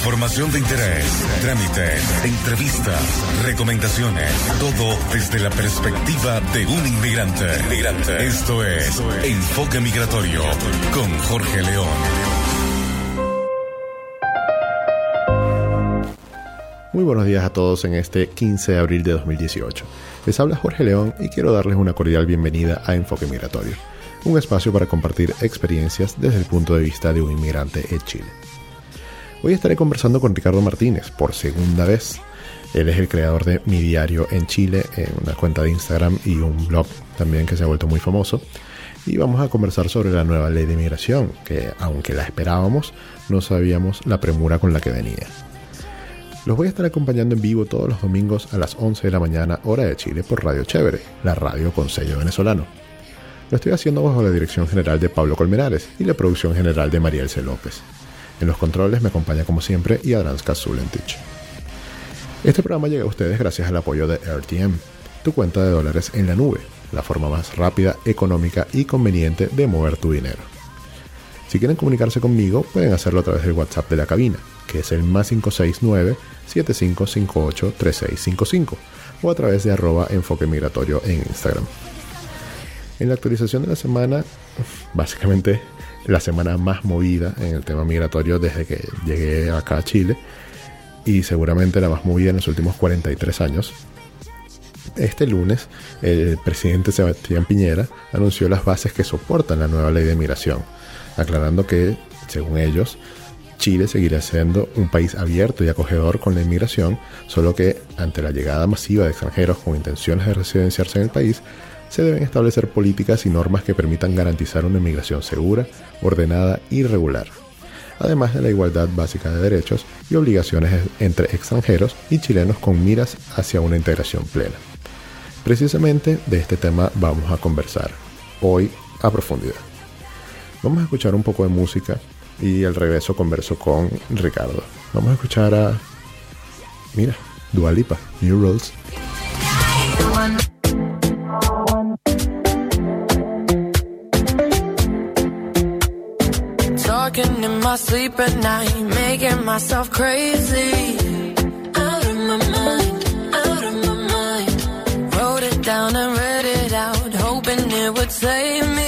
Información de interés, trámites, entrevistas, recomendaciones, todo desde la perspectiva de un inmigrante. Esto es Enfoque Migratorio con Jorge León. Muy buenos días a todos en este 15 de abril de 2018. Les habla Jorge León y quiero darles una cordial bienvenida a Enfoque Migratorio, un espacio para compartir experiencias desde el punto de vista de un inmigrante en Chile. Hoy estaré conversando con Ricardo Martínez por segunda vez. Él es el creador de Mi Diario en Chile, en una cuenta de Instagram y un blog también que se ha vuelto muy famoso. Y vamos a conversar sobre la nueva ley de inmigración, que aunque la esperábamos, no sabíamos la premura con la que venía. Los voy a estar acompañando en vivo todos los domingos a las 11 de la mañana, hora de Chile, por Radio Chévere, la radio con sello venezolano. Lo estoy haciendo bajo la dirección general de Pablo Colmenares y la producción general de Mariel C. López. En los controles me acompaña como siempre Yadranska Zulentich. Este programa llega a ustedes gracias al apoyo de RTM, tu cuenta de dólares en la nube, la forma más rápida, económica y conveniente de mover tu dinero. Si quieren comunicarse conmigo, pueden hacerlo a través del WhatsApp de la cabina, que es el más 569-7558-3655, o a través de arroba enfoque migratorio en Instagram. En la actualización de la semana, básicamente la semana más movida en el tema migratorio desde que llegué acá a Chile y seguramente la más movida en los últimos 43 años. Este lunes, el presidente Sebastián Piñera anunció las bases que soportan la nueva ley de migración, aclarando que, según ellos, Chile seguirá siendo un país abierto y acogedor con la inmigración, solo que ante la llegada masiva de extranjeros con intenciones de residenciarse en el país, se deben establecer políticas y normas que permitan garantizar una inmigración segura, ordenada y regular, además de la igualdad básica de derechos y obligaciones entre extranjeros y chilenos con miras hacia una integración plena. Precisamente de este tema vamos a conversar hoy a profundidad. Vamos a escuchar un poco de música y al regreso converso con Ricardo. Vamos a escuchar a, mira, Dualipa, New Rules. My sleep at night, making myself crazy. Out of my mind, out of my mind. Wrote it down and read it out, hoping it would save me.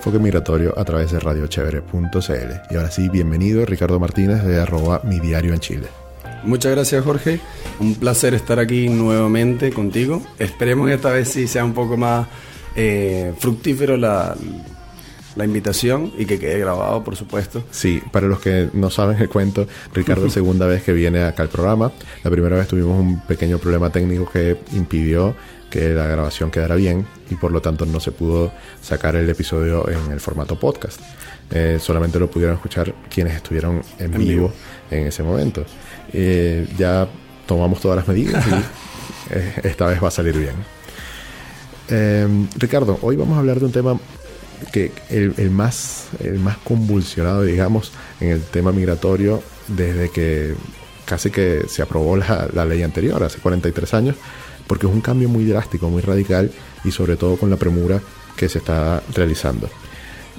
Enfoque Migratorio a través de radiochevere.cl. Y ahora sí, bienvenido Ricardo Martínez de arroba mi diario en Chile. Muchas gracias Jorge, un placer estar aquí nuevamente contigo. Esperemos que esta vez sí sea un poco más eh, fructífero la, la invitación y que quede grabado, por supuesto. Sí, para los que no saben el cuento, Ricardo es segunda vez que viene acá al programa. La primera vez tuvimos un pequeño problema técnico que impidió que la grabación quedara bien y por lo tanto no se pudo sacar el episodio en el formato podcast. Eh, solamente lo pudieron escuchar quienes estuvieron en, vivo, en ese momento. Eh, ya tomamos todas las medidas y eh, esta vez va a salir bien. Ricardo, hoy vamos a hablar de un tema que el, más, el más convulsionado, digamos, en el tema migratorio desde que casi que se aprobó la, ley anterior, hace 43 años, porque es un cambio muy drástico, muy radical y sobre todo con la premura que se está realizando.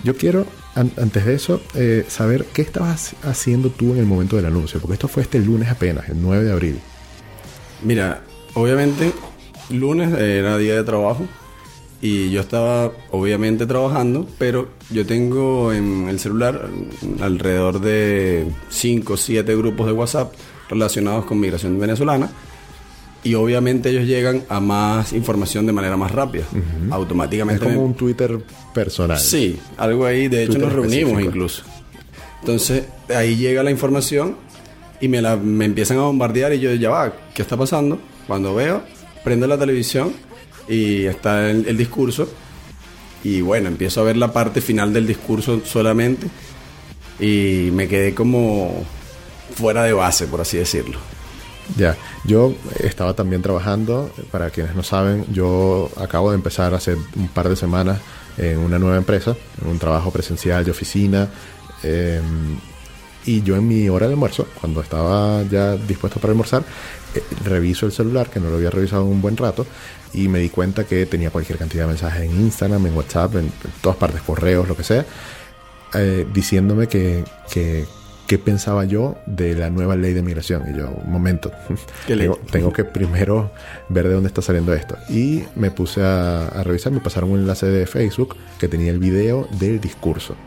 Yo quiero, antes de eso, eh, saber qué estabas haciendo tú en el momento del anuncio, porque esto fue este lunes apenas, el 9 de abril. Mira, obviamente lunes era día de trabajo y yo estaba obviamente trabajando, pero yo tengo en el celular alrededor de 5 o 7 grupos de WhatsApp relacionados con migración venezolana y obviamente ellos llegan a más información de manera más rápida. Automáticamente. Es como un Twitter personal. Sí, algo ahí. De hecho, nos reunimos incluso. Entonces, ahí llega la información y me, la, me empiezan a bombardear y yo ya va, ¿qué está pasando? Cuando veo, prendo la televisión y está el, el discurso y bueno, empiezo a ver la parte final del discurso solamente y me quedé como fuera de base, por así decirlo. Ya, yo estaba también trabajando, para quienes no saben, yo acabo de empezar hace un par de semanas en una nueva empresa, en un trabajo presencial de oficina, em, y yo en mi hora de almuerzo, cuando estaba ya dispuesto para almorzar, eh, reviso el celular, que no lo había revisado en un buen rato, y me di cuenta que tenía cualquier cantidad de mensajes en Instagram, en WhatsApp, en, todas partes, correos, lo que sea, eh, diciéndome que, que qué pensaba yo de la nueva ley de migración. Y yo, un momento, tengo, que primero ver de dónde está saliendo esto. Y me puse a, revisar, me pasaron un enlace de Facebook que tenía el video del discurso.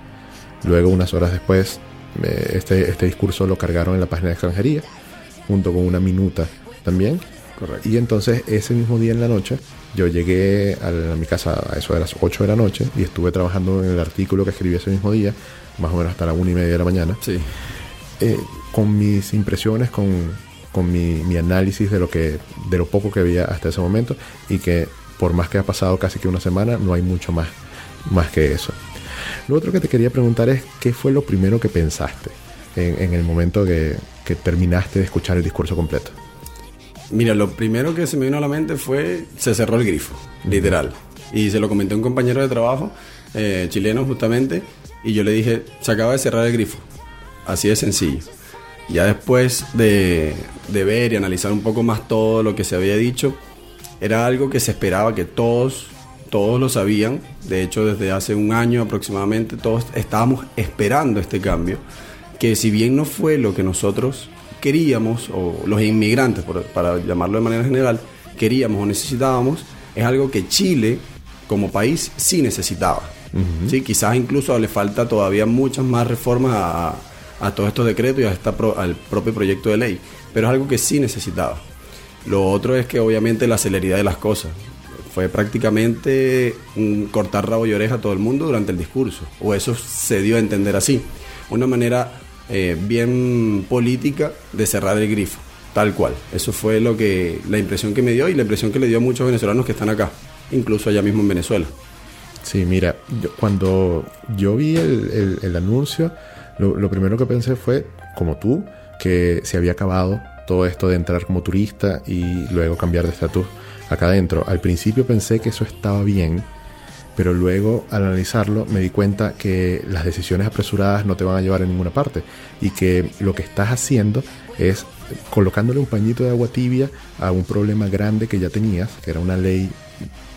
Luego, unas horas después, este, este discurso lo cargaron en la página de extranjería, junto con una minuta también. Correcto. Y entonces, ese mismo día en la noche, yo llegué a, mi casa a eso de las 8 de la noche y estuve trabajando en el artículo que escribí ese mismo día, más o menos hasta la una y media de la mañana. Sí. Eh, con mis impresiones, con, con mi, mi, análisis de lo, que, de lo poco que había hasta ese momento y que por más que ha pasado casi que una semana, no hay mucho más, más que eso. Lo otro que te quería preguntar es, ¿qué fue lo primero que pensaste en, en el momento que, que terminaste de escuchar el discurso completo? Mira, lo primero que se me vino a la mente fue, se cerró el grifo, literal. Y se lo comenté a un compañero de trabajo, eh, chileno justamente, y yo le dije, se acaba de cerrar el grifo. Así de sencillo. Ya después de, ver y analizar un poco más todo lo que se había dicho, era algo que se esperaba que todos, todos lo sabían. De hecho, desde hace un año aproximadamente, todos estábamos esperando este cambio. Que si bien no fue lo que nosotros queríamos, o los inmigrantes, para llamarlo de manera general, queríamos o necesitábamos, es algo que Chile como país sí necesitaba. ¿sí? Quizás incluso le falta todavía muchas más reformas a, a todos estos decretos y a esta al propio proyecto de ley, pero es algo que sí necesitaba. Lo otro es que obviamente la celeridad de las cosas. Fue prácticamente un cortar rabo y oreja a todo el mundo durante el discurso, o eso se dio a entender así. Una manera eh, bien política de cerrar el grifo, tal cual. Eso fue lo que la impresión que me dio y la impresión que le dio a muchos venezolanos que están acá, incluso allá mismo en Venezuela. Sí, mira, cuando yo vi el, el anuncio, lo, primero que pensé fue, como tú, que se había acabado todo esto de entrar como turista y luego cambiar de estatus acá adentro. Al principio pensé que eso estaba bien, pero luego al analizarlo me di cuenta que las decisiones apresuradas no te van a llevar a ninguna parte y que lo que estás haciendo es colocándole un pañito de agua tibia a un problema grande que ya tenías, que era una ley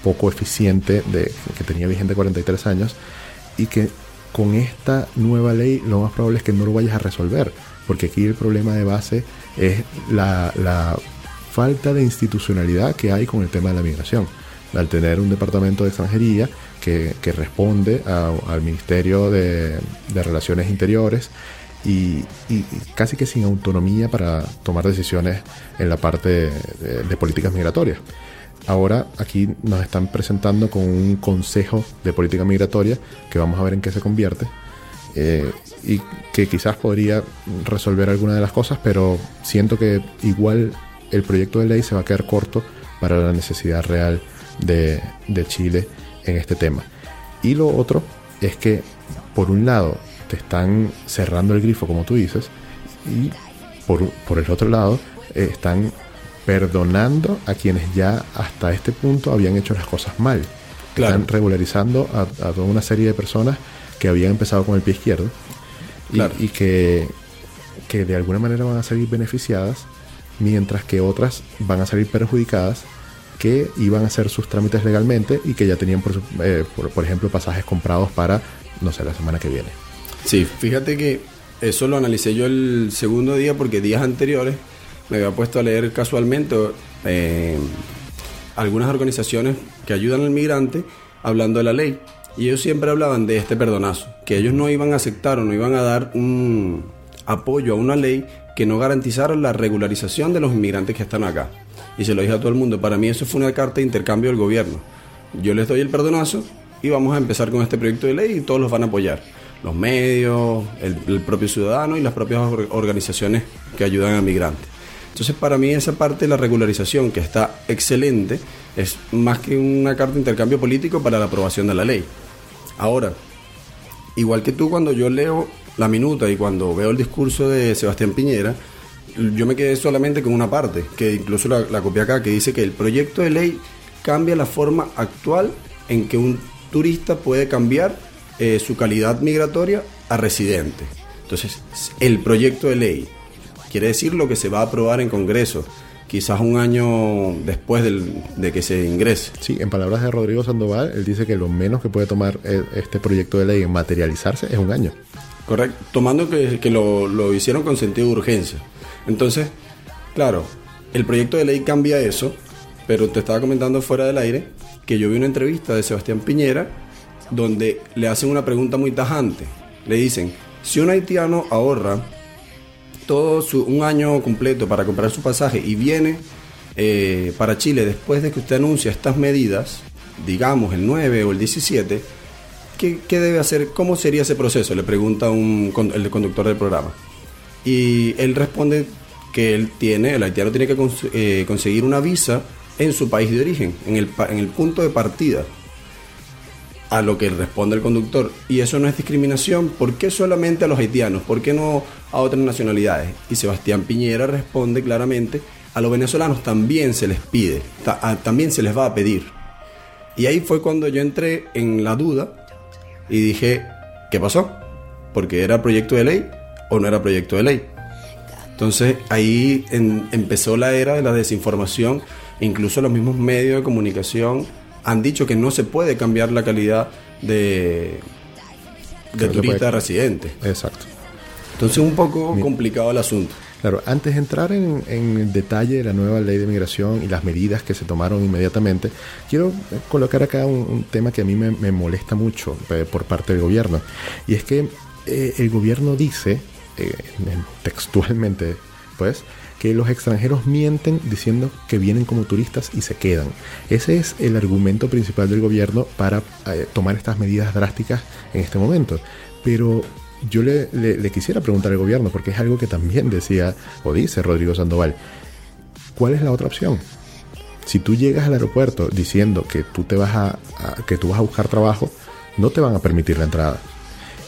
poco eficiente de, que tenía vigente 43 años y que con esta nueva ley lo más probable es que no lo vayas a resolver, porque aquí el problema de base es la, la falta de institucionalidad que hay con el tema de la migración. Al tener un departamento de extranjería que, que responde a- al Ministerio de, de Relaciones Interiores y, y casi que sin autonomía para tomar decisiones en la parte de, de políticas migratorias. Ahora aquí nos están presentando con un consejo de política migratoria que vamos a ver en qué se convierte eh, y que quizás podría resolver alguna de las cosas, pero siento que igual el proyecto de ley se va a quedar corto para la necesidad real de, de Chile en este tema. Y lo otro es que, por un lado, te están cerrando el grifo, como tú dices, y por, por el otro lado, eh, están perdonando a quienes ya hasta este punto habían hecho las cosas mal. Claro. Están regularizando a, a toda una serie de personas que habían empezado con el pie izquierdo y, y que, que de alguna manera van a salir beneficiadas, mientras que otras van a salir perjudicadas que iban a hacer sus trámites legalmente y que ya tenían, por, eh, por, por ejemplo, pasajes comprados para, no sé, la semana que viene. Sí, fíjate que eso lo analicé yo el segundo día porque días anteriores me había puesto a leer casualmente eh, algunas organizaciones que ayudan al migrante hablando de la ley. Y ellos siempre hablaban de este perdonazo, que ellos no iban a aceptar o no iban a dar un apoyo a una ley que no garantizara la regularización de los inmigrantes que están acá. Y se lo dije a todo el mundo, para mí eso fue una carta de intercambio del gobierno. Yo les doy el perdonazo y vamos a empezar con este proyecto de ley y todos los van a apoyar. Los medios, el, el propio ciudadano y las propias or- organizaciones que ayudan al migrante. Entonces, para mí esa parte de la regularización, que está excelente, es más que una carta de intercambio político para la aprobación de la ley. Ahora, igual que tú cuando yo leo la minuta y cuando veo el discurso de Sebastián Piñera, yo me quedé solamente con una parte, que incluso la, la copié acá, que dice que el proyecto de ley cambia la forma actual en que un turista puede cambiar eh, su calidad migratoria a residente. Entonces, el proyecto de ley quiere decir lo que se va a aprobar en Congreso, quizás un año después del- de que se ingrese. Sí, en palabras de Rodrigo Sandoval, él dice que lo menos que puede tomar eh, este proyecto de ley en materializarse es un año. Correcto. Tomando que, que lo, lo hicieron con sentido de urgencia. Entonces, claro, el proyecto de ley cambia eso, pero te estaba comentando fuera del aire que yo vi una entrevista de Sebastián Piñera donde le hacen una pregunta muy tajante. Le dicen, si un haitiano ahorra todo su, un año completo para comprar su pasaje y viene eh, para Chile después de que usted anuncia estas medidas, digamos el 9 o el 17, ¿qué, debe hacer? ¿Cómo sería ese proceso? Le pregunta un, el conductor del programa. Y él responde que él tiene, el haitiano tiene que eh, conseguir una visa en su país de origen, en el, en el punto de partida. A lo que responde el conductor. Y eso no es discriminación. ¿Por qué solamente a los haitianos? ¿Por qué no a otras nacionalidades? Y Sebastián Piñera responde claramente, a los venezolanos también se les pide, también se les va a pedir. Y ahí fue cuando yo entré en la duda y dije, ¿qué pasó? Porque era proyecto de ley o no era proyecto de ley. Entonces ahí en- empezó la era de la desinformación. Incluso los mismos medios de comunicación han dicho que no se puede cambiar la calidad de, de turista a residente. Exacto. Entonces un poco complicado el asunto. Claro, antes de entrar en, en el detalle de la nueva ley de migración y las medidas que se tomaron inmediatamente, quiero colocar acá un, un tema que a mí me, me molesta mucho eh, por parte del gobierno. Y es que eh, el gobierno dice, eh, en- textualmente, pues, que los extranjeros mienten diciendo que vienen como turistas y se quedan. Ese es el argumento principal del gobierno para eh, tomar estas medidas drásticas en este momento. Pero yo le, quisiera preguntar al gobierno, porque es algo que también decía o dice Rodrigo Sandoval. ¿Cuál es la otra opción? Si tú llegas al aeropuerto diciendo que tú te vas a- que tú vas a buscar trabajo, no te van a permitir la entrada.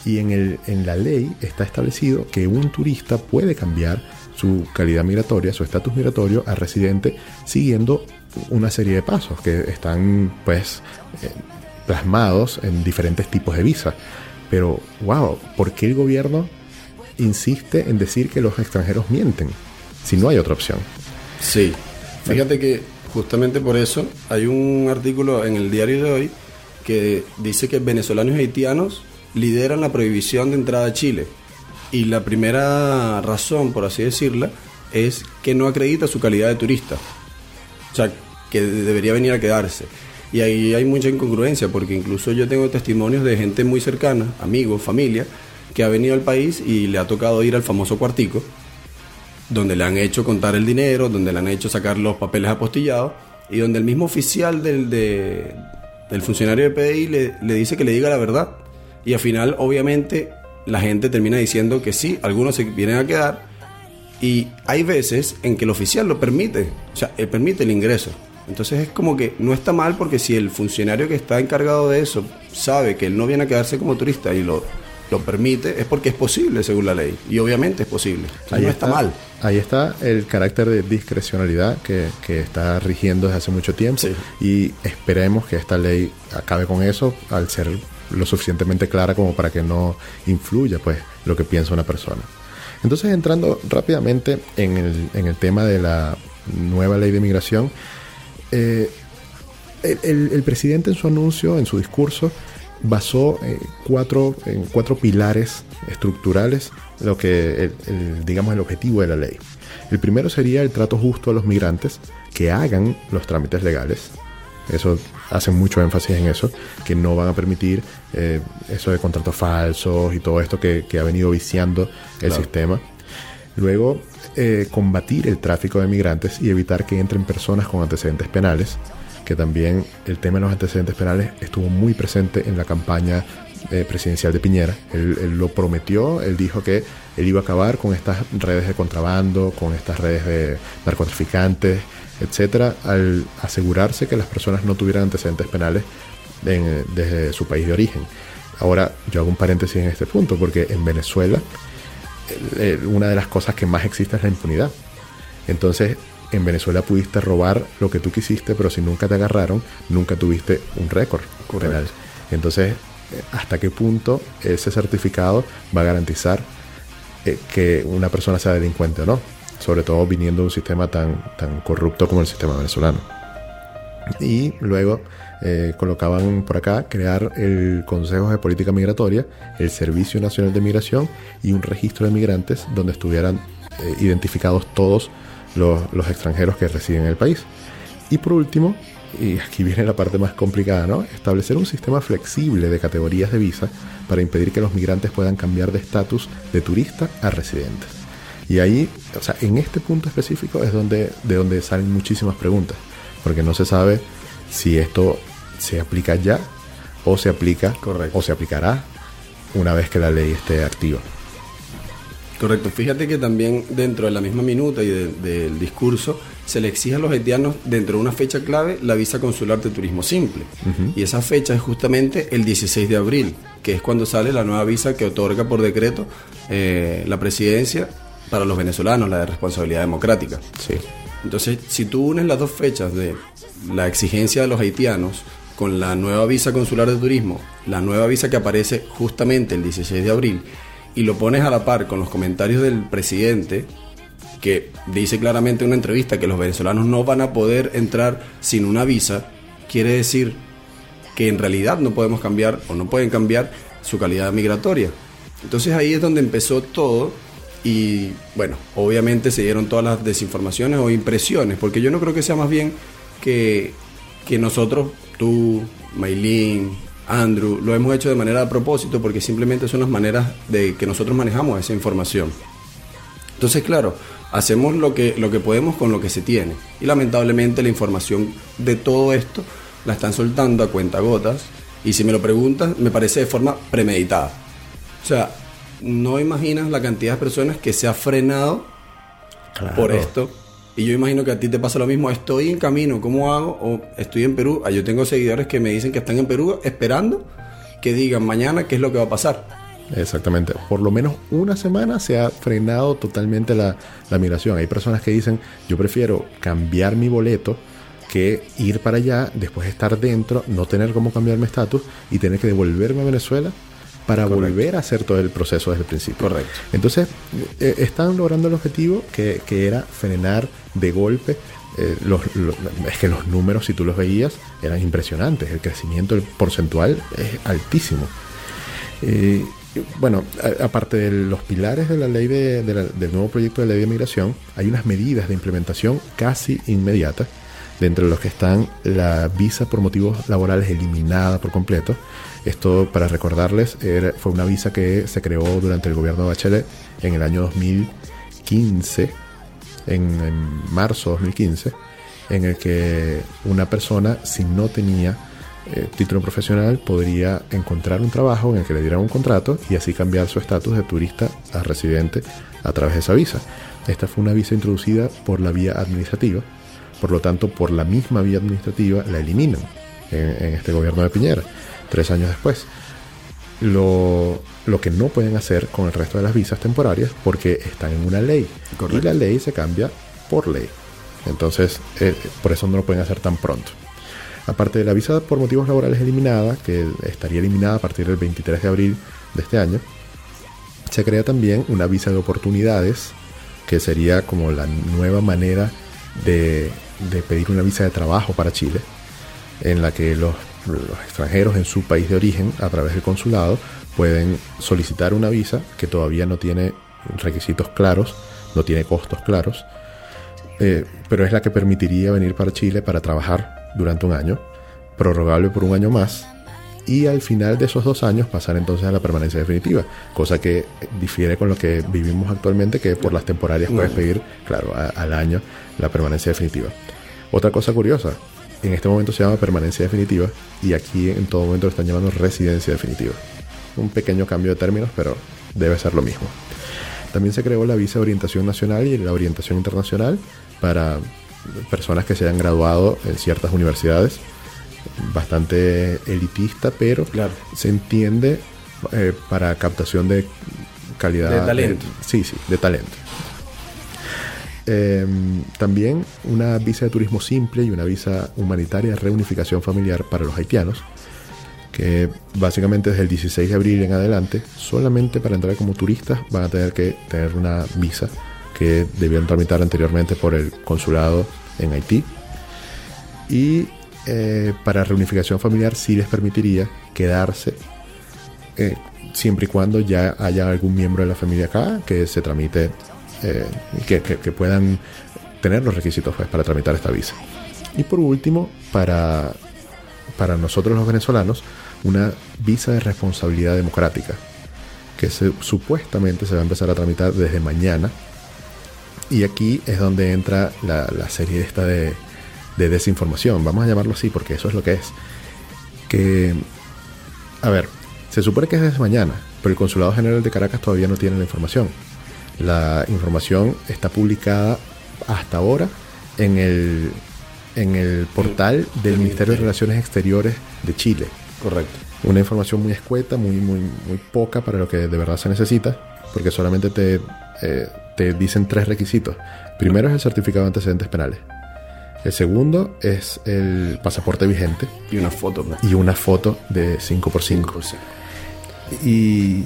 Y en, el, en la ley está establecido que un turista puede cambiar su calidad migratoria, su estatus migratorio a residente siguiendo una serie de pasos que están pues eh, plasmados en diferentes tipos de visa. Pero, wow, ¿por qué el gobierno insiste en decir que los extranjeros mienten si no hay otra opción? Sí, fíjate que justamente por eso hay un artículo en el diario de hoy que dice que venezolanos y haitianos lideran la prohibición de entrada a Chile. Y la primera razón, por así decirla, es que no acredita su calidad de turista. O sea, que debería venir a quedarse. Y ahí hay mucha incongruencia, porque incluso yo tengo testimonios de gente muy cercana, amigos, familia, que ha venido al país y le ha tocado ir al famoso cuartico, donde le han hecho contar el dinero, donde le han hecho sacar los papeles apostillados, y donde el mismo oficial del, de- del funcionario de PDI le, le dice que le diga la verdad. Y al final, obviamente, la gente termina diciendo que sí, algunos se vienen a quedar, y hay veces en que el oficial lo permite, o sea, él permite el ingreso. Entonces es como que no está mal porque si el funcionario que está encargado de eso sabe que él no viene a quedarse como turista y lo, lo permite, es porque es posible según la ley. Y obviamente es posible. Entonces no está, mal. Ahí está el carácter de discrecionalidad que, que está rigiendo desde hace mucho tiempo. Sí. Y esperemos que esta ley acabe con eso al ser lo suficientemente clara como para que no influya pues lo que piensa una persona. Entonces entrando rápidamente en el, tema de la nueva ley de migración, eh, el, presidente en su anuncio, en su discurso, basó eh, cuatro, en cuatro pilares estructurales lo que el, digamos el objetivo de la ley. El primero sería el trato justo a los migrantes que hagan los trámites legales. Eso hacen mucho énfasis en eso, que no van a permitir eh, eso de contratos falsos y todo esto que, que ha venido viciando el Claro. sistema. Luego, eh, combatir el tráfico de migrantes y evitar que entren personas con antecedentes penales, que también el tema de los antecedentes penales estuvo muy presente en la campaña eh, presidencial de Piñera. Él, él lo prometió, él dijo que él iba a acabar con estas redes de contrabando, con estas redes de narcotraficantes, etcétera, al asegurarse que las personas no tuvieran antecedentes penales en- desde su país de origen. Ahora, yo hago un paréntesis en este punto, porque en Venezuela eh, una de las cosas que más existe es la impunidad. Entonces, en Venezuela pudiste robar lo que tú quisiste, pero si nunca te agarraron, nunca tuviste un récord penal. Entonces, eh, ¿hasta qué punto ese certificado va a garantizar eh, que una persona sea delincuente o no? Sobre todo viniendo de un sistema tan, tan corrupto como el sistema venezolano. Y luego eh, colocaban por acá crear el Consejo de Política Migratoria, el Servicio Nacional de Migración y un registro de migrantes donde estuvieran eh, identificados todos los, los extranjeros que residen en el país. Y por último, y aquí viene la parte más complicada, ¿no? Establecer un sistema flexible de categorías de visa para impedir que los migrantes puedan cambiar de estatus de turista a residentes. Y ahí, o sea, en este punto específico es donde, de donde salen muchísimas preguntas, porque no se sabe si esto se aplica ya o se aplica Correcto. o se aplicará una vez que la ley esté activa. Correcto. Fíjate que también dentro de la misma minuta y de- del discurso se le exige a los haitianos dentro de una fecha clave la visa consular de turismo simple. Y esa fecha es justamente el 16 de abril, que es cuando sale la nueva visa que otorga por decreto eh, la presidencia para los venezolanos, la de responsabilidad democrática. Sí. Entonces, si tú unes las dos fechas de la exigencia de los haitianos con la nueva visa consular de turismo, la nueva visa que aparece justamente el 16 de abril, y lo pones a la par con los comentarios del presidente, que dice claramente en una entrevista que los venezolanos no van a poder entrar sin una visa, quiere decir que en realidad no podemos cambiar o no pueden cambiar su calidad migratoria. Entonces ahí es donde empezó todo y bueno, obviamente se dieron todas las desinformaciones o impresiones, porque yo no creo que sea más bien que, que nosotros, tú, Maylin, Andrew, lo hemos hecho de manera a propósito porque simplemente son las maneras de que nosotros manejamos esa información. Entonces, claro, hacemos lo que, lo que podemos con lo que se tiene. Y lamentablemente la información de todo esto la están soltando a cuentagotas. Y si me lo preguntas, me parece de forma premeditada. O sea, no imaginas la cantidad de personas que se ha frenado Claro. por esto. Y yo imagino que a ti te pasa lo mismo. Estoy en camino, ¿cómo hago? O estoy en Perú. Ah, Yo tengo seguidores que me dicen que están en Perú esperando que digan mañana qué es lo que va a pasar. Exactamente. Por lo menos una semana se ha frenado totalmente la, la migración. Hay personas que dicen, yo prefiero cambiar mi boleto que ir para allá, después estar dentro, no tener cómo cambiar mi estatus y tener que devolverme a Venezuela para Correcto. volver a hacer todo el proceso desde el principio. Correcto. Entonces, eh, están logrando el objetivo que, que era frenar de golpe. eh, los, los- es que los números, si tú los veías, eran impresionantes. El crecimiento el porcentual es altísimo. Eh, bueno, a- aparte de los pilares de la ley de, de la- del nuevo proyecto de ley de migración, hay unas medidas de implementación casi inmediatas, de entre los que están la visa por motivos laborales eliminada por completo. Esto, para recordarles, fue una visa que se creó durante el gobierno de Bachelet en el año 2015, en, en marzo de 2015, en el que una persona, si no tenía eh, título profesional, podría encontrar un trabajo en el que le dieran un contrato y así cambiar su estatus de turista a residente a través de esa visa. Esta fue una visa introducida por la vía administrativa, por lo tanto, por la misma vía administrativa la eliminan en, en este gobierno de Piñera, tres años después lo, lo que no pueden hacer con el resto de las visas temporarias porque están en una ley. Correcto. Y la ley se cambia por ley. Entonces, eh, por eso no lo pueden hacer tan pronto. Aparte de la visa por motivos laborales eliminada, que estaría eliminada a partir del 23 de abril de este año, se crea también una visa de oportunidades, que sería como la nueva manera de, de pedir una visa de trabajo para Chile, en la que los, los extranjeros en su país de origen, a través del consulado, pueden solicitar una visa que todavía no tiene requisitos claros, no tiene costos claros, eh, pero es la que permitiría venir para Chile para trabajar durante un año, prorrogable por un año más, y al final de esos dos años pasar entonces a la permanencia definitiva, cosa que difiere con lo que vivimos actualmente, que por las temporarias puedes pedir, claro, a- al año la permanencia definitiva. Otra cosa curiosa, en este momento se llama permanencia definitiva y aquí en todo momento lo están llamando residencia definitiva. Un pequeño cambio de términos, pero debe ser lo mismo. También se creó la visa de orientación nacional y la orientación internacional para personas que se hayan graduado en ciertas universidades. Bastante elitista, pero Claro. se entiende eh, para captación de calidad. De talento. eh, sí, sí, de talento. Eh, también una visa de turismo simple y una visa humanitaria de reunificación familiar para los haitianos, que básicamente desde el 16 de abril en adelante, solamente para entrar como turistas van a tener que tener una visa que debieron tramitar anteriormente por el consulado en Haití. Y eh, para reunificación familiar sí les permitiría quedarse eh, siempre y cuando ya haya algún miembro de la familia acá que se tramite, eh, que, puedan tener los requisitos pues, para tramitar esta visa. Y por último, para, para nosotros los venezolanos, una visa de responsabilidad democrática, que supuestamente se va a empezar a tramitar desde mañana. Y aquí es donde entra la, la serie esta de, de desinformación, vamos a llamarlo así, porque eso es lo que es. Que a ver, se supone que es desde mañana, pero el Consulado General de Caracas todavía no tiene la información. La información está publicada hasta ahora en el, en el portal del Ministerio de Relaciones Exteriores de Chile. Correcto. Una información muy escueta, muy, muy, muy poca para lo que de verdad se necesita, porque solamente te, eh, te dicen tres requisitos. Primero es el certificado de antecedentes penales. El segundo es el pasaporte vigente Y una foto. ¿no? y una foto de 5x5. 5%. Y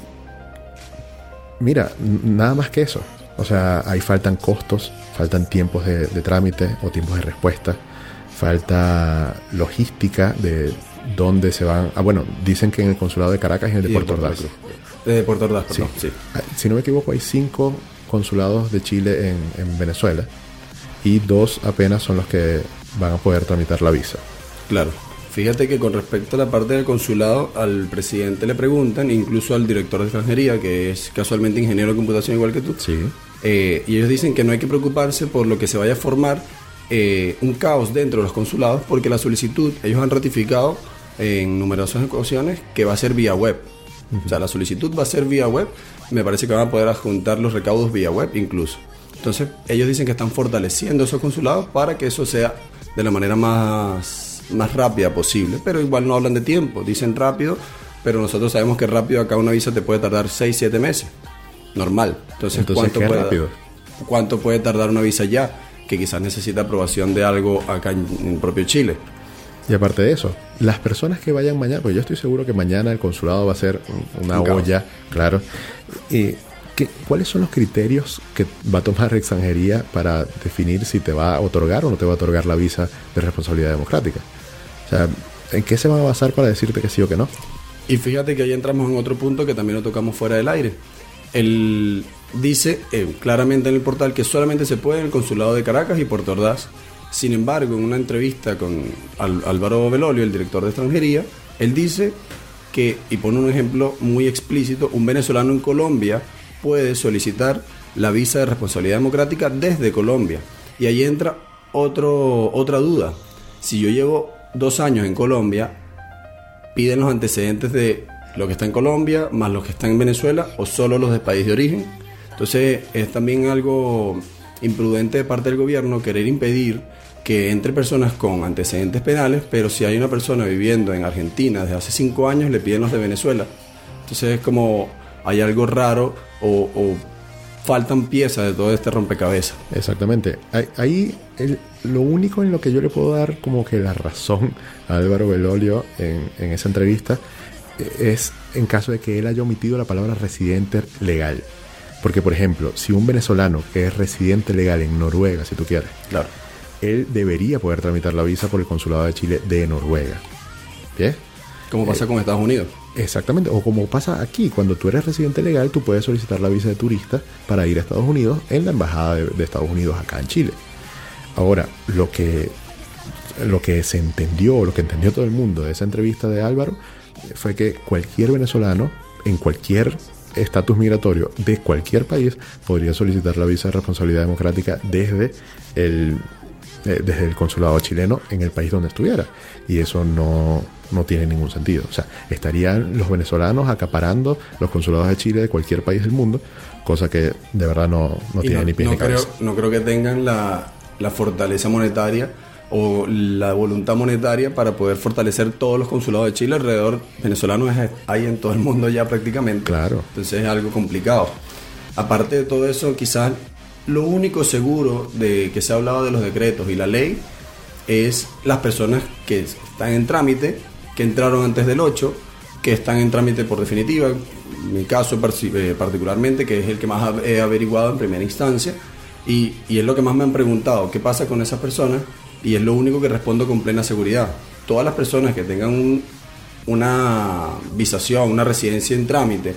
mira, nada más que eso. O sea, ahí faltan costos, faltan tiempos de, de trámite o tiempos de respuesta, falta logística de dónde se van. Ah, bueno, dicen que en el consulado de Caracas y en el de Puerto Ordaz. Cruz. De Puerto Ordaz, perdón. Sí. Ah, Si no me equivoco, hay cinco consulados de Chile en, en Venezuela y dos apenas son los que van a poder tramitar la visa. Claro. Fíjate que con respecto a la parte del consulado, al presidente le preguntan, incluso al director de extranjería, que es casualmente ingeniero de computación igual que tú, Sí. eh, y ellos dicen que no hay que preocuparse por lo que se vaya a formar eh, un caos dentro de los consulados, porque la solicitud, ellos han ratificado en numerosas ocasiones que va a ser vía web. O sea, la solicitud va a ser vía web. Me parece que van a poder adjuntar los recaudos vía web incluso. Entonces, ellos dicen que están fortaleciendo esos consulados para que eso sea de la manera más, más rápida posible. Pero igual no hablan de tiempo, dicen rápido, pero nosotros sabemos que rápido acá una visa te puede tardar 6, 7 meses. Normal. Entonces, Entonces, ¿cuánto, ¿qué puede, rápido? ¿cuánto puede tardar una visa ya? Que quizás necesita aprobación de algo acá en, en propio Chile. Y aparte de eso, las personas que vayan mañana, pues yo estoy seguro que mañana el consulado va a ser una Un olla, claro. Y, ¿qué- ¿Cuáles son los criterios que va a tomar extranjería para definir si te va a otorgar o no te va a otorgar la visa de responsabilidad democrática? O sea, ¿en qué se van a basar para decirte que sí o que no? Y fíjate que ahí entramos en otro punto que también lo tocamos fuera del aire. Él dice eh, claramente en el portal que solamente se puede en el consulado de Caracas y Puerto Ordaz. Sin embargo, en una entrevista con Álvaro Belolio, el director de extranjería, él dice que, y pone un ejemplo muy explícito, un venezolano en Colombia puede solicitar la visa de responsabilidad democrática desde Colombia. Y ahí entra otro, otra duda. Si yo llevo dos años en Colombia, piden los antecedentes de lo que está en Colombia, más los que están en Venezuela, o solo los del país de origen. Entonces es también algo imprudente de parte del gobierno querer impedir que entre personas con antecedentes penales, pero si hay una persona viviendo en Argentina desde hace cinco años, le piden los de Venezuela. Entonces es como hay algo raro o, o faltan piezas de todo este rompecabezas. Exactamente. Ahí- el- lo único en lo que yo le puedo dar como que la razón a Álvaro Belolio en, en esa entrevista eh, es en caso de que él haya omitido la palabra residente legal. Porque, por ejemplo, si un venezolano que es residente legal en Noruega, si tú quieres, Claro. él debería poder tramitar la visa por el consulado de Chile de Noruega. ¿Bien? Como pasa con Estados Unidos. Exactamente, o como pasa aquí, cuando tú eres residente legal, tú puedes solicitar la visa de turista para ir a Estados Unidos en la embajada de, Estados Unidos acá en Chile. Ahora, lo que, lo que se entendió, lo que entendió todo el mundo de esa entrevista de Álvaro, eh, fue que cualquier venezolano en cualquier estatus migratorio de cualquier país podría solicitar la visa de responsabilidad democrática desde el, eh, desde el consulado chileno en el país donde estuviera. Y eso no, no tiene ningún sentido. O sea, estarían los venezolanos acaparando los consulados de Chile de cualquier país del mundo, cosa que de verdad no, no tiene ni pie no ni creo, cabeza. no creo que tengan la, la fortaleza monetaria o la voluntad monetaria para poder fortalecer todos los consulados de Chile alrededor venezolanos hay en todo el mundo ya prácticamente. Claro. Entonces es algo complicado. Aparte de todo eso, quizás lo único seguro de que se ha hablado de los decretos y la ley es las personas que están en trámite, que entraron antes del 8, que están en trámite por definitiva, mi caso eh, particularmente, que es el que más he averiguado en primera instancia, y, y es lo que más me han preguntado, ¿qué pasa con esas personas? Y es lo único que respondo con plena seguridad. Todas las personas que tengan un- una visación, una residencia en trámite,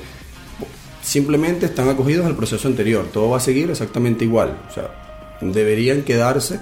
simplemente están acogidos al proceso anterior. Todo va a seguir exactamente igual. O sea, deberían quedarse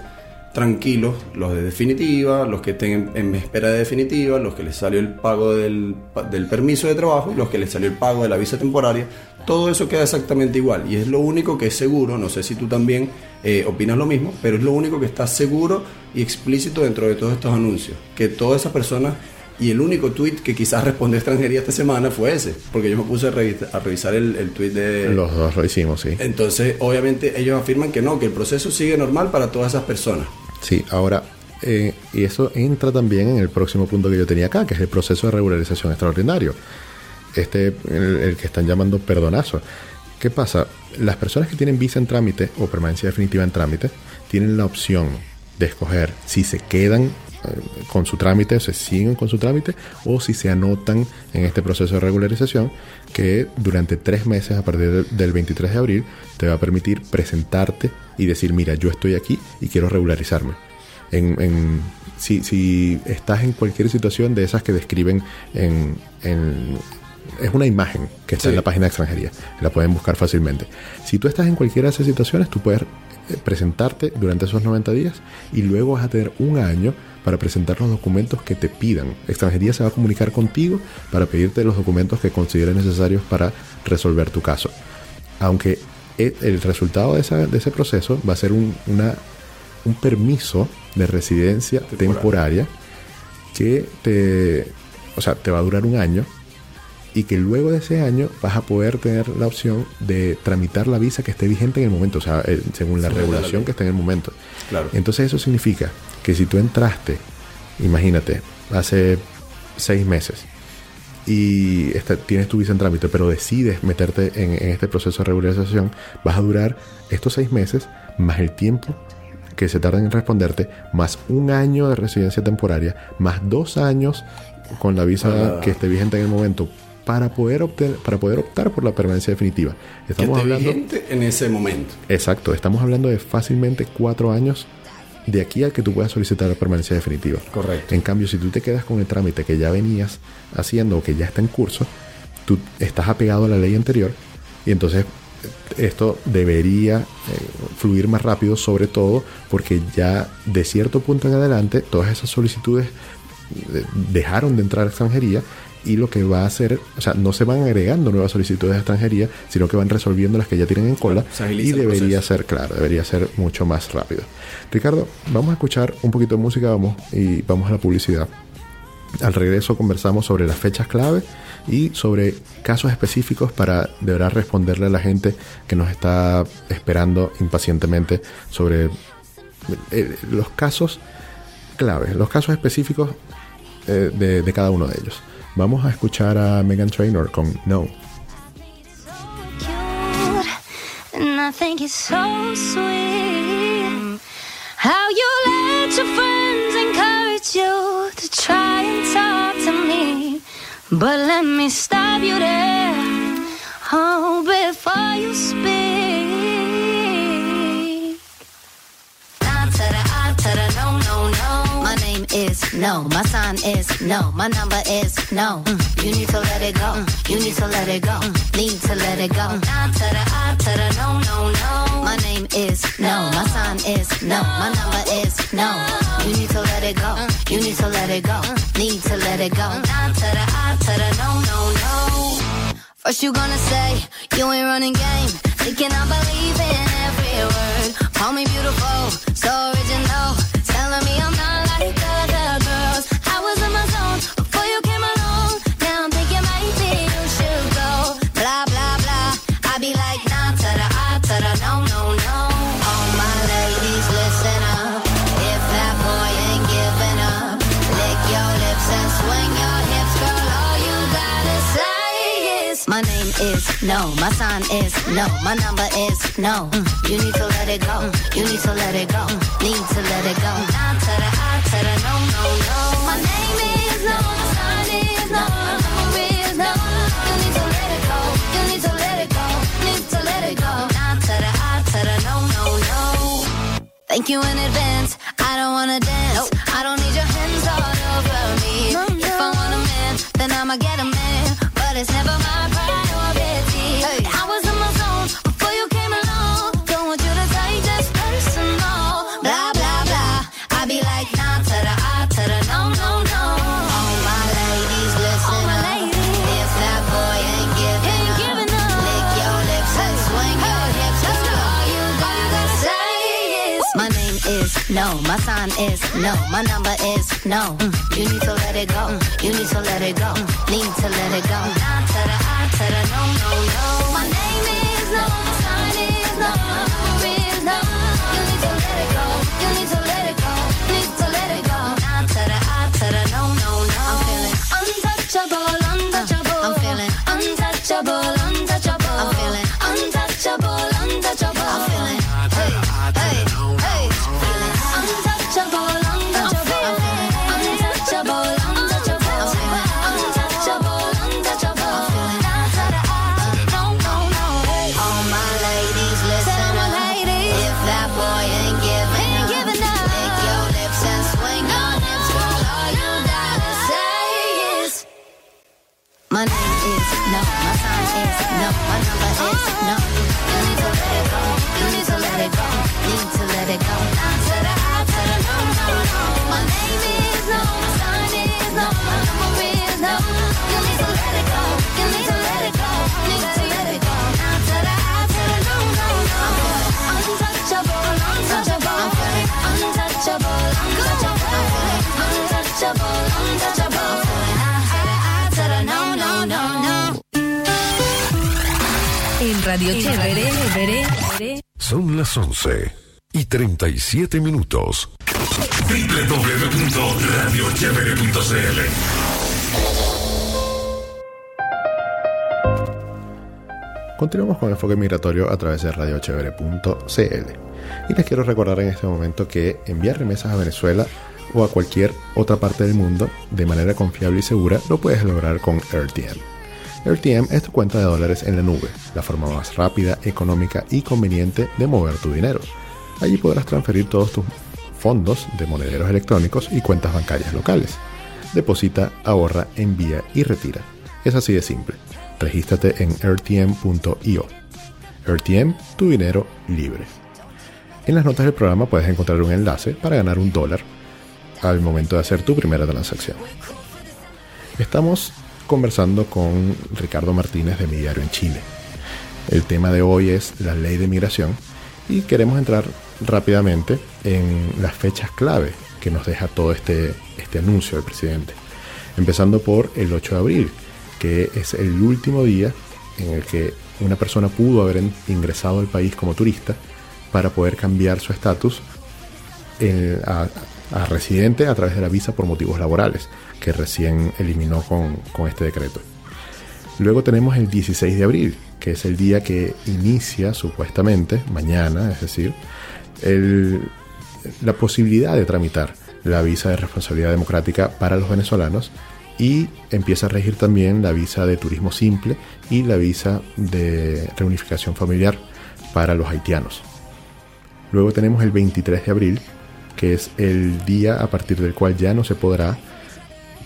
tranquilos los de definitiva, los que estén en, en espera de definitiva, los que les salió el pago del, del permiso de trabajo, los que les salió el pago de la visa temporaria. Todo eso queda exactamente igual. Y es lo único que es seguro, no sé si tú también eh, opinas lo mismo, pero es lo único que está seguro y explícito dentro de todos estos anuncios. Que todas esas personas y el único tweet que quizás respondió extranjería esta semana fue ese, porque yo me puse a, revi- a revisar el, el tweet de... Los dos lo hicimos, sí. Entonces, obviamente, ellos afirman que no, que el proceso sigue normal para todas esas personas. Sí, ahora, eh, y eso entra también en el próximo punto que yo tenía acá, que es el proceso de regularización extraordinario. Este, el, el que están llamando perdonazo. ¿Qué pasa? Las personas que tienen visa en trámite o permanencia definitiva en trámite tienen la opción de escoger si se quedan con su trámite, o se siguen con su trámite, o si se anotan en este proceso de regularización, que durante tres meses, a partir del- del 23 de abril, te va a permitir presentarte y decir, mira, yo estoy aquí y quiero regularizarme. En, en- si, si estás en cualquier situación de esas que describen en, en- es una imagen que está Sí. en la página de extranjería, la pueden buscar fácilmente. Si tú estás en cualquiera de esas situaciones, tú puedes eh, presentarte durante esos 90 días y luego vas a tener un año para presentar los documentos que te pidan. Extranjería se va a comunicar contigo para pedirte los documentos que consideres necesarios para resolver tu caso. Aunque e- el resultado de, esa- de ese proceso va a ser un, una, un permiso de residencia temporaria que te, o sea, te va a durar un año y que luego de ese año vas a poder tener la opción de tramitar la visa que esté vigente en el momento, o sea, eh, según la Según regulación que esté en el momento. Claro. Entonces eso significa que si tú entraste, imagínate, hace seis meses y tienes tu visa en trámite, pero decides meterte en, en este proceso de regularización, vas a durar estos seis meses más el tiempo que se tarda en responderte, más un año de residencia temporaria, más dos años con la visa Para- que esté vigente en el momento para poder obtener, para poder optar por la permanencia definitiva. Estamos hablando en ese momento. Exacto, estamos hablando de fácilmente cuatro años de aquí a que tú puedas solicitar la permanencia definitiva. Correcto. En cambio, si tú te quedas con el trámite que ya venías haciendo o que ya está en curso, tú estás apegado a la ley anterior y entonces esto debería eh, fluir más rápido, sobre todo porque ya de cierto punto en adelante todas esas solicitudes eh, dejaron de entrar a extranjería y lo que va a hacer, o sea, no se van agregando nuevas solicitudes de extranjería, sino que van resolviendo las que ya tienen en cola y debería ser, claro, debería ser mucho más rápido. Ricardo, vamos a escuchar un poquito de música, vamos y vamos a la publicidad. Al regreso conversamos sobre las fechas clave y sobre casos específicos para de verdad responderle a la gente que nos está esperando impacientemente sobre eh, los casos clave, los casos específicos eh, de, de cada uno de ellos. Vamos a escuchar a Megan Trainor con No. but let me stop you there. Oh, before you speak. Is no. My sign is no. My number is no. Mm, You need to let it go. Mm, You need to let it go. Mm, Need to let it go. Nah to the to the no, no, no. My name is no. My sign is no. My number is no. You need to let it go. You need to let it go. Need to let it go. Nah to the to the no, no, no. First you gonna say you ain't running game, thinking I believe is no, my sign is no, my number is no. Mm, You need to let it go. Mm, You need to let it go. Mm, Need to let it go. To the I to the no no no. My name is no, my sign is no, my number is no. You need to let it go. You need to let it go. Need to let it go. The no no no. Thank you in advance. I don't wanna dance. No, my sign is no, my number is no. Mm, You need to let it go. Mm, You need to let it go. Mm, Need to let it go. To the to the no no no. Radio Chévere, Chévere, Son las 11 y 37 minutos. www.radiochevere.cl Continuamos con el enfoque migratorio a través de radiochevere.cl. Y les quiero recordar en este momento que enviar remesas a Venezuela o a cualquier otra parte del mundo de manera confiable y segura lo puedes lograr con RTM. RTM es tu cuenta de dólares en la nube, la forma más rápida, económica y conveniente de mover tu dinero. Allí podrás transferir todos tus fondos de monederos electrónicos y cuentas bancarias locales. Deposita, ahorra, envía y retira. Es así de simple. Regístrate en rtm.io. RTM, tu dinero libre. En las notas del programa puedes encontrar un enlace para ganar un dólar al momento de hacer tu primera transacción. Estamos conversando con Ricardo Martínez de Mi Diario en Chile. El tema de hoy es la ley de migración y queremos entrar rápidamente en las fechas clave que nos deja todo este, este anuncio del presidente. Empezando por el 8 de abril, que es el último día en el que una persona pudo haber ingresado al país como turista para poder cambiar su estatus en- a, a residente a través de la visa por motivos laborales, que recién eliminó con, con este decreto. Luego tenemos el 16 de abril, que es el día que inicia supuestamente, mañana, es decir, la posibilidad de tramitar la visa de responsabilidad democrática para los venezolanos y empieza a regir también la visa de turismo simple y la visa de reunificación familiar para los haitianos. Luego tenemos el 23 de abril, que es el día a partir del cual ya no se podrá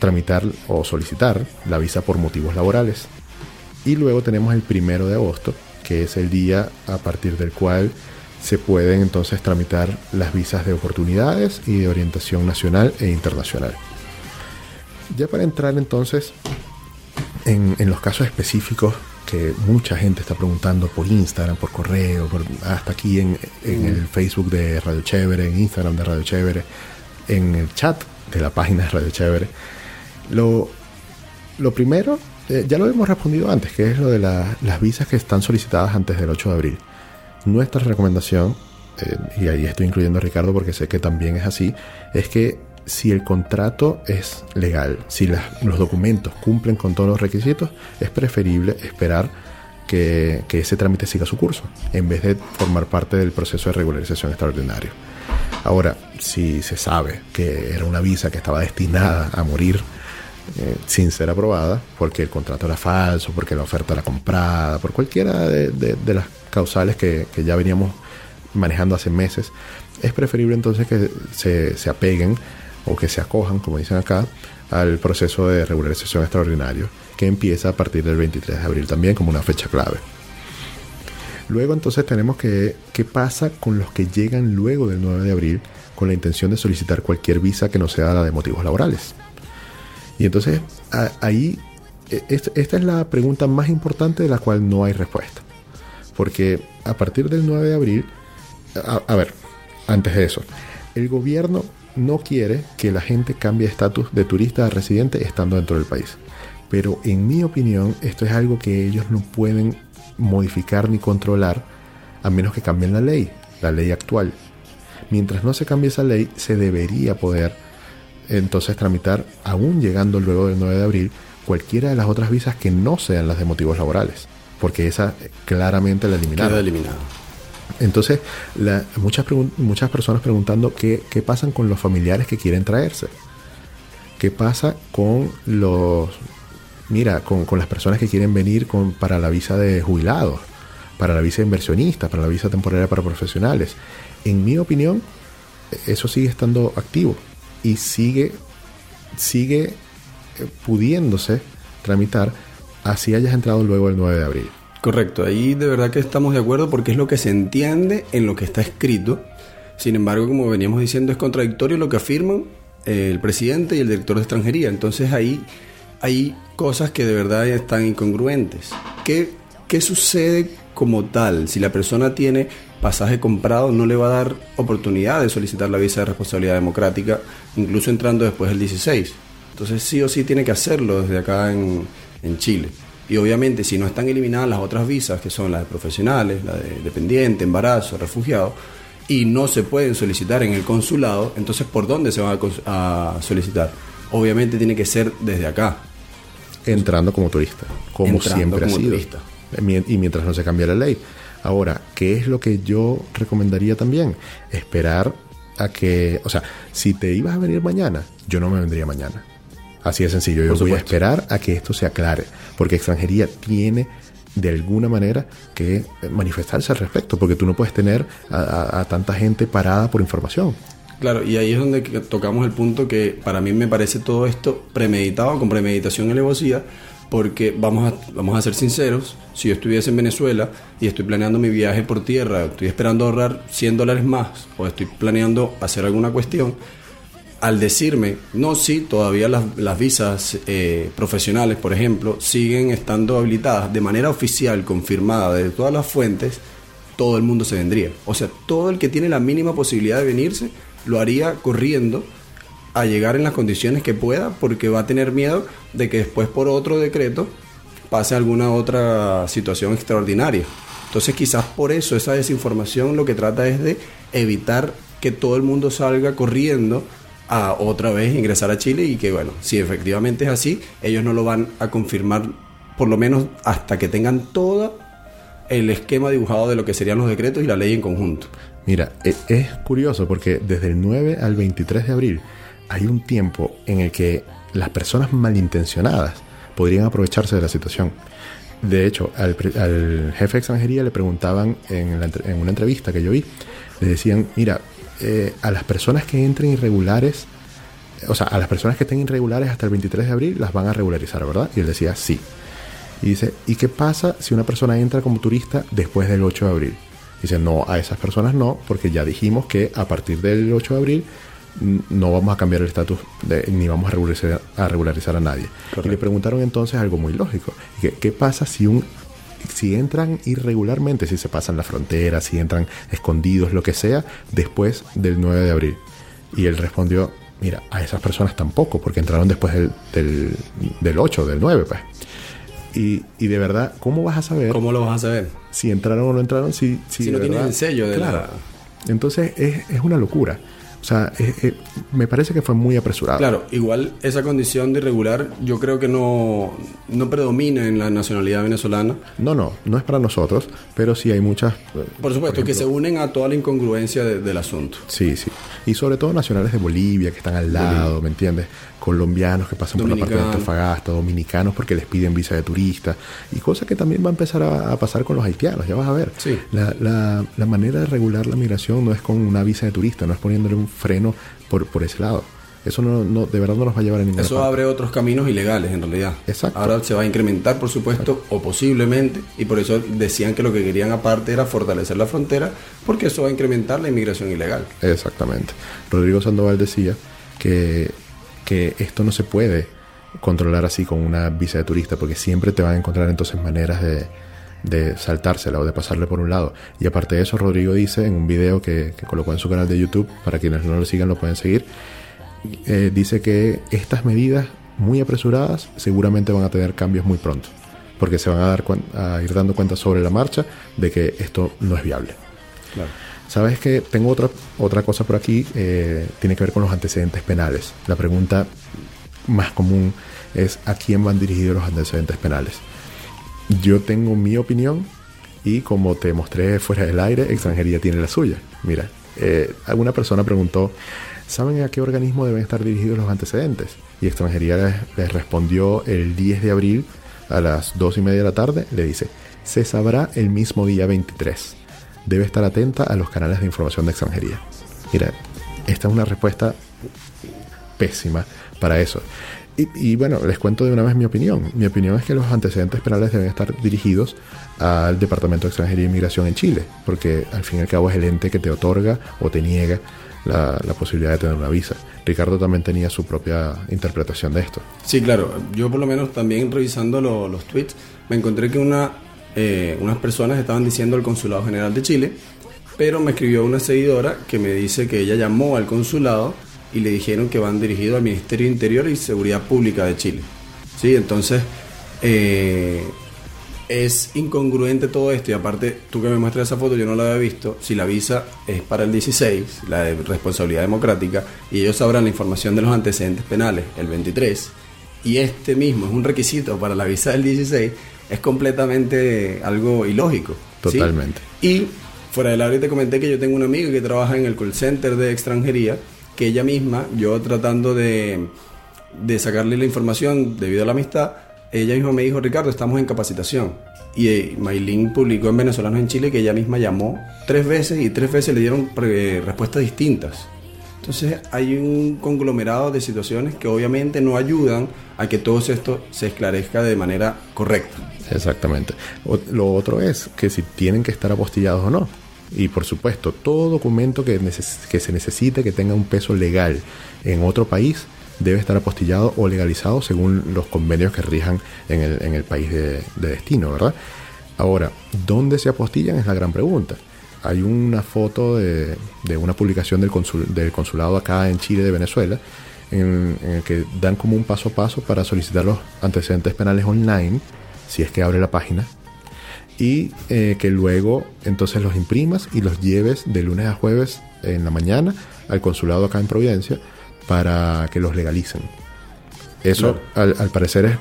tramitar o solicitar la visa por motivos laborales. Y luego tenemos el primero de agosto, que es el día a partir del cual se pueden entonces tramitar las visas de oportunidades y de orientación nacional e internacional. Ya para entrar entonces en, en los casos específicos que mucha gente está preguntando por Instagram, por correo, por- hasta aquí en, en el Facebook de Radio Chévere, en Instagram de Radio Chévere, en el chat de la página de Radio Chévere. Lo, lo primero, eh, ya lo hemos respondido antes, que es lo de la- las visas que están solicitadas antes del 8 de abril. Nuestra recomendación, eh, y ahí estoy incluyendo a Ricardo porque sé que también es así, es que si el contrato es legal, si los documentos cumplen con todos los requisitos, es preferible esperar que, que ese trámite siga su curso, en vez de formar parte del proceso de regularización extraordinario. Ahora, si se sabe que era una visa que estaba destinada a morir eh, sin ser aprobada, porque el contrato era falso, porque la oferta era comprada, por cualquiera de, de- de las causales que, que ya veníamos manejando hace meses, es preferible entonces que se, se apeguen o que se acojan, como dicen acá, al proceso de regularización extraordinario, que empieza a partir del 23 de abril también como una fecha clave. Luego entonces tenemos que qué pasa con los que llegan luego del 9 de abril con la intención de solicitar cualquier visa que no sea la de motivos laborales. Y entonces ahí e- est- esta es la pregunta más importante de la cual no hay respuesta. Porque a partir del 9 de abril, a, ver, antes de eso, el gobierno no quiere que la gente cambie estatus de turista a residente estando dentro del país. Pero en mi opinión, esto es algo que ellos no pueden modificar ni controlar a menos que cambien la ley, la ley actual. Mientras no se cambie esa ley, se debería poder entonces tramitar, aún llegando luego del 9 de abril, cualquiera de las otras visas que no sean las de motivos laborales. Porque esa eh, claramente la eliminaron. Queda. Entonces, la- muchas, muchas personas preguntando qué, qué pasan con los familiares que quieren traerse. ¿Qué pasa con los... Mira, con, con las personas que quieren venir con, para la visa de jubilados, para la visa de inversionistas, para la visa temporaria para profesionales? En mi opinión, eso sigue estando activo y sigue, sigue eh, pudiéndose tramitar así hayas entrado luego del 9 de abril. Correcto, ahí de verdad que estamos de acuerdo porque es lo que se entiende en lo que está escrito. Sin embargo, como veníamos diciendo, es contradictorio lo que afirman eh, el presidente y el director de extranjería. Entonces ahí hay cosas que de verdad están incongruentes. ¿Qué, qué sucede como tal? Si la persona tiene pasaje comprado, no le va a dar oportunidad de solicitar la visa de responsabilidad democrática, incluso entrando después del 16. Entonces sí o sí tiene que hacerlo desde acá en, en Chile. Y obviamente si no están eliminadas las otras visas, que son las de profesionales, la de dependiente, embarazo, refugiado, y no se pueden solicitar en el consulado, entonces ¿por dónde se van a solicitar? Obviamente tiene que ser desde acá. entrando como turista, como Entrando siempre como ha sido. turista. Y mientras no se cambie la ley. Ahora, ¿qué es lo que yo recomendaría también? Esperar a que, o sea, si te ibas a venir mañana, yo no me vendría mañana. Así de sencillo, yo voy a esperar a que esto se aclare, porque extranjería tiene de alguna manera que manifestarse al respecto, porque tú no puedes tener a, a- a tanta gente parada por información. Claro, y ahí es donde tocamos el punto que para mí me parece todo esto premeditado, con premeditación y alevosía, porque vamos a, vamos a ser sinceros, si yo estuviese en Venezuela y estoy planeando mi viaje por tierra, estoy esperando ahorrar 100 dólares más o estoy planeando hacer alguna cuestión, al decirme, no, sí, todavía las, las visas eh, profesionales, por ejemplo, siguen estando habilitadas de manera oficial, confirmada de todas las fuentes, todo el mundo se vendría. O sea, todo el que tiene la mínima posibilidad de venirse, lo haría corriendo a llegar en las condiciones que pueda, porque va a tener miedo de que después por otro decreto pase alguna otra situación extraordinaria. Entonces quizás por eso esa desinformación lo que trata es de evitar que todo el mundo salga corriendo a otra vez ingresar a Chile y que bueno, si efectivamente es así, ellos no lo van a confirmar por lo menos hasta que tengan todo el esquema dibujado de lo que serían los decretos y la ley en conjunto. Mira, e- es curioso porque desde el 9 al 23 de abril hay un tiempo en el que las personas malintencionadas podrían aprovecharse de la situación. De hecho, al, jefe de extranjería le preguntaban en, la una entrevista que yo vi, le decían, mira, eh, a las personas que entren irregulares, o sea, a las personas que estén irregulares hasta el 23 de abril las van a regularizar, ¿verdad? Y él decía, sí. Y dice, ¿y qué pasa si una persona entra como turista después del 8 de abril? Dice, no, a esas personas no, porque ya dijimos que a partir del 8 de abril no vamos a cambiar el estatus de- ni vamos a regularizar, a regularizar a nadie. Y le preguntaron entonces algo muy lógico. que, ¿Qué pasa si un si entran irregularmente, si se pasan la frontera, si entran escondidos, lo que sea, después del 9 de abril? Y él respondió, mira, a esas personas tampoco, porque entraron después del, del, del 8, del 9, pues. Y, y de verdad, ¿cómo vas a saber ¿Cómo lo vas a saber? si entraron o no entraron? Si, si, Si no tienes verdad- el sello de Claro. la- Entonces es, es una locura. O sea, es- es- me parece que fue muy apresurado. Claro, igual esa condición de irregular yo creo que no, no predomina en la nacionalidad venezolana. No, no, no es para nosotros, pero sí hay muchas... eh, Por supuesto, que se unen a toda la incongruencia de- del asunto. Sí, sí. Y sobre todo nacionales de Bolivia que están al lado, ¿me entiendes? Colombianos que pasan por la parte de. Antofagasta, dominicanos porque les piden visa de turista. Y cosa que también va a empezar a, a pasar con los haitianos, ya vas a ver. Sí. La, la- la manera de regular la migración no es con una visa de turista, no es poniéndole un freno por, por ese lado. Eso no, no, de verdad no nos va a llevar a ninguna Eso parte. abre otros caminos ilegales en realidad. Exacto. Ahora se va a incrementar, por supuesto, o posiblemente, y por eso decían que lo que querían aparte era fortalecer la frontera, porque eso va a incrementar la inmigración ilegal. Exactamente. Rodrigo Sandoval decía que, que esto no se puede controlar así con una visa de turista, porque siempre te van a encontrar entonces maneras de, de saltársela o de pasarle por un lado. Y aparte de eso, Rodrigo dice en un video que, que colocó en su canal de YouTube, para quienes no lo sigan lo pueden seguir, eh, dice que estas medidas muy apresuradas seguramente van a tener cambios muy pronto, porque se van a, dar a ir dando cuenta sobre la marcha de que esto no es viable. Claro. Sabes que tengo otra, otra cosa por aquí, eh, tiene que ver con los antecedentes penales. La pregunta más común es a quién van dirigidos los antecedentes penales. Yo tengo mi opinión y como te mostré fuera del aire, extranjería tiene la suya. Mira, eh, alguna persona preguntó, ¿saben a qué organismo deben estar dirigidos los antecedentes? Y extranjería les, les respondió el 10 de abril a las 2 y media de la tarde, le dice, se sabrá el mismo día 23 debe estar atenta a los canales de información de extranjería. Mira, esta es una respuesta pésima para eso. Y, bueno, les cuento de una vez mi opinión. Mi opinión es que los antecedentes penales deben estar dirigidos al Departamento de Extranjería e Inmigración en Chile, porque al fin y al cabo es el ente que te otorga o te niega la, la posibilidad de tener una visa. Ricardo también tenía su propia interpretación de esto. Sí, claro. Yo por lo menos también revisando lo- los tweets me encontré que una, eh, unas personas estaban diciendo al Consulado General de Chile, pero me escribió una seguidora que me dice que ella llamó al consulado y le dijeron que van dirigidos al Ministerio Interior y Seguridad Pública de Chile. Sí, entonces eh, es incongruente todo esto y aparte tú que me muestras esa foto yo no la había visto si la visa es para el 16 la de responsabilidad democrática y ellos sabrán la información de los antecedentes penales el 23 y este mismo es un requisito para la visa del 16 es completamente algo ilógico ¿sí? Totalmente. y fuera del aire te comenté que yo tengo una amiga que trabaja en el call center de extranjería que ella misma yo tratando de de sacarle la información debido a la amistad, ella misma me dijo, Ricardo, estamos en capacitación. Y eh, Maylin publicó en Venezolanos en Chile que ella misma llamó tres veces y tres veces le dieron eh, respuestas distintas. Entonces hay un conglomerado de situaciones que obviamente no ayudan a que todo esto se esclarezca de manera correcta. Exactamente. Lo otro es que si tienen que estar apostillados o no. Y por supuesto, todo documento que, se necesite que tenga un peso legal en otro país debe estar apostillado o legalizado según los convenios que rijan en el, en el país de destino, ¿verdad? Ahora, ¿dónde se apostillan? Es la gran pregunta. Hay una foto de, de una publicación del, consul- del consulado acá en Chile de Venezuela en, en el que dan como un paso a paso para solicitar los antecedentes penales online, si es que abre la página, y eh, que luego entonces los imprimas y los lleves de lunes a jueves en la mañana al consulado acá en Providencia para que los legalicen. Eso al, al parecer es,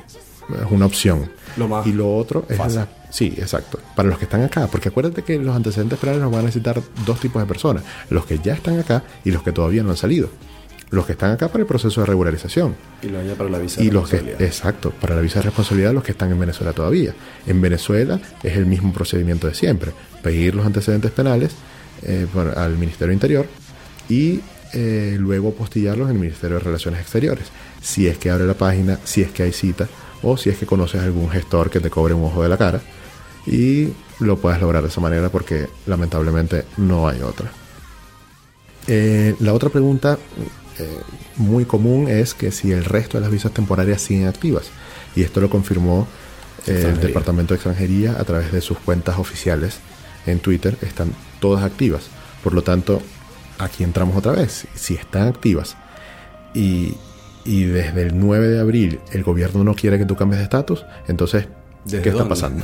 es una opción. Lo más y lo otro es la... Sí, exacto. Para los que están acá, porque acuérdate que los antecedentes penales nos van a necesitar dos tipos de personas. Los que ya están acá y los que todavía no han salido. Los que están acá para el proceso de regularización. Y lo haya para la visa Y de los que, exacto, para la visa de responsabilidad, los que están en Venezuela todavía. En Venezuela es el mismo procedimiento de siempre: pedir los antecedentes penales eh, al Ministerio Interior y eh, luego postillarlos en el Ministerio de Relaciones Exteriores. Si es que abre la página, si es que hay cita o si es que conoces algún gestor que te cobre un ojo de la cara y lo puedas lograr de esa manera porque lamentablemente no hay otra. Eh, la otra pregunta eh, muy común es que si el resto de las visas temporarias siguen activas. Y esto lo confirmó eh, el. Departamento de Extranjería a través de sus cuentas oficiales en Twitter. Están todas activas. Por lo tanto, aquí entramos otra vez. Si están activas y, y desde el 9 de abril el gobierno no quiere que tú cambies de estatus, entonces, ¿Desde ¿qué está pasando?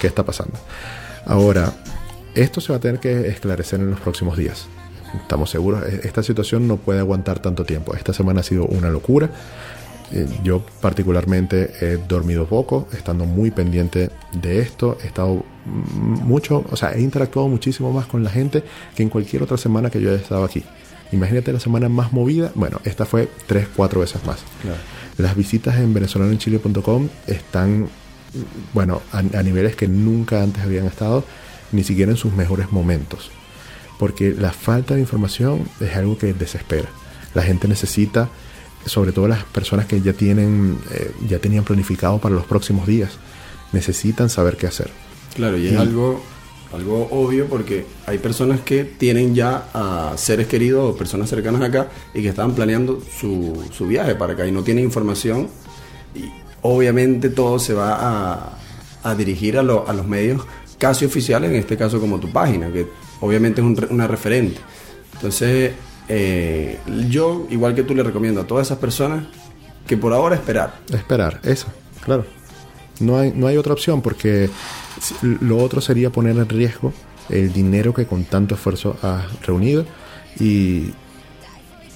¿Qué está pasando? Ahora, esto se va a tener que esclarecer en los próximos días. Estamos seguros, e- esta situación no puede aguantar tanto tiempo. Esta semana ha sido una locura. Eh, Yo particularmente he dormido poco, estando muy pendiente de esto. He estado mucho, o sea, he interactuado muchísimo más con la gente que en cualquier otra semana que yo haya estado aquí. Imagínate la semana más movida. Bueno, esta fue tres, cuatro veces más. Claro. Las visitas en venezolanoenchile.com están, bueno, a, a niveles que nunca antes habían estado, ni siquiera en sus mejores momentos. Porque la falta de información es algo que desespera. La gente necesita, sobre todo las personas que ya tienen, eh, ya tenían planificado para los próximos días, necesitan saber qué hacer. Claro, y es algo, algo obvio porque hay personas que tienen ya a seres queridos o personas cercanas acá y que estaban planeando su, su viaje para acá y no tienen información. Y obviamente todo se va a, dirigir a, lo- a los medios casi oficiales, en este caso como tu página, que obviamente es un una referente. Entonces, eh, yo, igual que tú, le recomiendo a todas esas personas que por ahora esperar. Esperar, eso, claro. No hay, no hay otra opción porque lo otro sería poner en riesgo el dinero que con tanto esfuerzo has reunido y,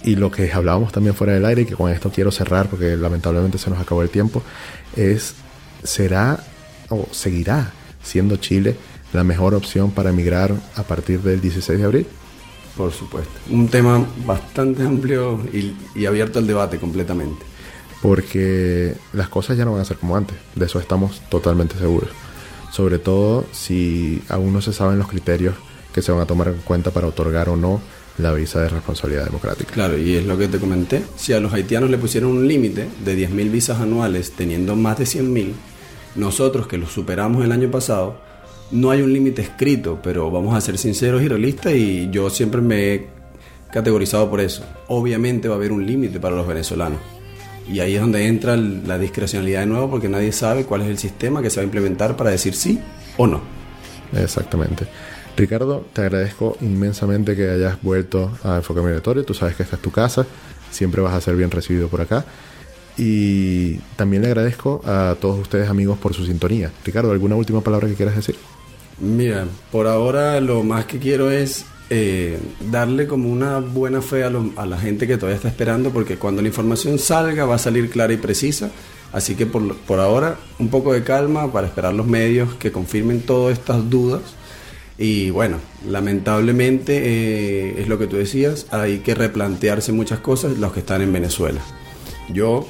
y lo que hablábamos también fuera del aire y que con esto quiero cerrar porque lamentablemente se nos acabó el tiempo es será o seguirá siendo Chile la mejor opción para emigrar a partir del 16 de abril Por supuesto. Un tema bastante amplio y, y abierto al debate completamente. porque las cosas ya no van a ser como antes, de eso estamos totalmente seguros. Sobre todo si aún no se saben los criterios que se van a tomar en cuenta para otorgar o no la visa de responsabilidad democrática. Claro, y es lo que te comenté. Si a los haitianos le pusieron un límite de 10.000 visas anuales teniendo más de 100.000, nosotros que los superamos el año pasado, no hay un límite escrito, pero vamos a ser sinceros y realistas y yo siempre me he categorizado por eso. Obviamente va a haber un límite para los venezolanos. Y ahí es donde entra la discrecionalidad de nuevo porque nadie sabe cuál es el sistema que se va a implementar para decir sí o no. Exactamente. Ricardo, te agradezco inmensamente que hayas vuelto a Enfoque Migratorio. Tú sabes que esta es tu casa, siempre vas a ser bien recibido por acá. Y también le agradezco a todos ustedes amigos por su sintonía. Ricardo, ¿alguna última palabra que quieras decir? Mira, por ahora lo más que quiero es eh, darle como una buena fe a, la gente que todavía está esperando, porque cuando la información salga va a salir clara y precisa. Así que por, por ahora un poco de calma para esperar los medios que confirmen todas estas dudas. Y bueno, lamentablemente eh, es lo que tú decías, hay que replantearse muchas cosas los que están en Venezuela. Yo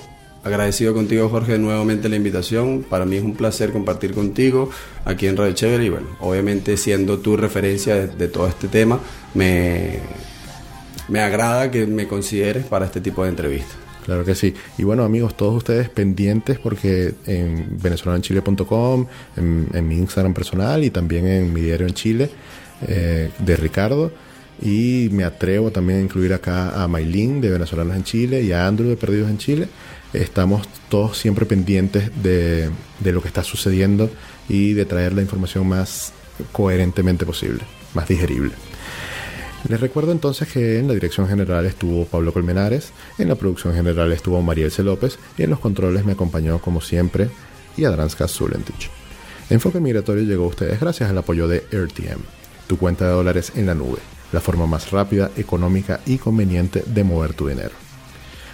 agradecido contigo Jorge nuevamente la invitación, para mí es un placer compartir contigo aquí en Radio Chévere y bueno, obviamente siendo tu referencia de, todo este tema, me, me agrada que me consideres para este tipo de entrevistas. Claro que sí. Y bueno, amigos, todos ustedes pendientes porque en venezolanoenchile.com, en, en mi Instagram personal y también en mi diario en Chile eh, de Ricardo. Y me atrevo también a incluir acá a Maylin de Venezolanos en Chile y a Andrew de Perdidos en Chile. Estamos todos siempre pendientes de, de lo que está sucediendo y de traer la información más coherentemente posible, más digerible. Les recuerdo entonces que en la dirección general estuvo Pablo Colmenares, en la producción general estuvo Mariel C. López y en los controles me acompañó como siempre Yadranska Zulentich. Enfoque Migratorio llegó a ustedes gracias al apoyo de RTM, tu cuenta de dólares en la nube, la forma más rápida, económica y conveniente de mover tu dinero.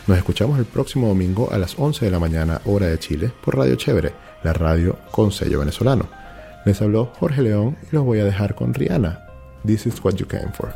Nos escuchamos el próximo domingo a las 11 de la mañana hora de Chile por Radio Chévere, la radio con sello venezolano. Les habló Jorge León y los voy a dejar con Rihanna. This is what you came for.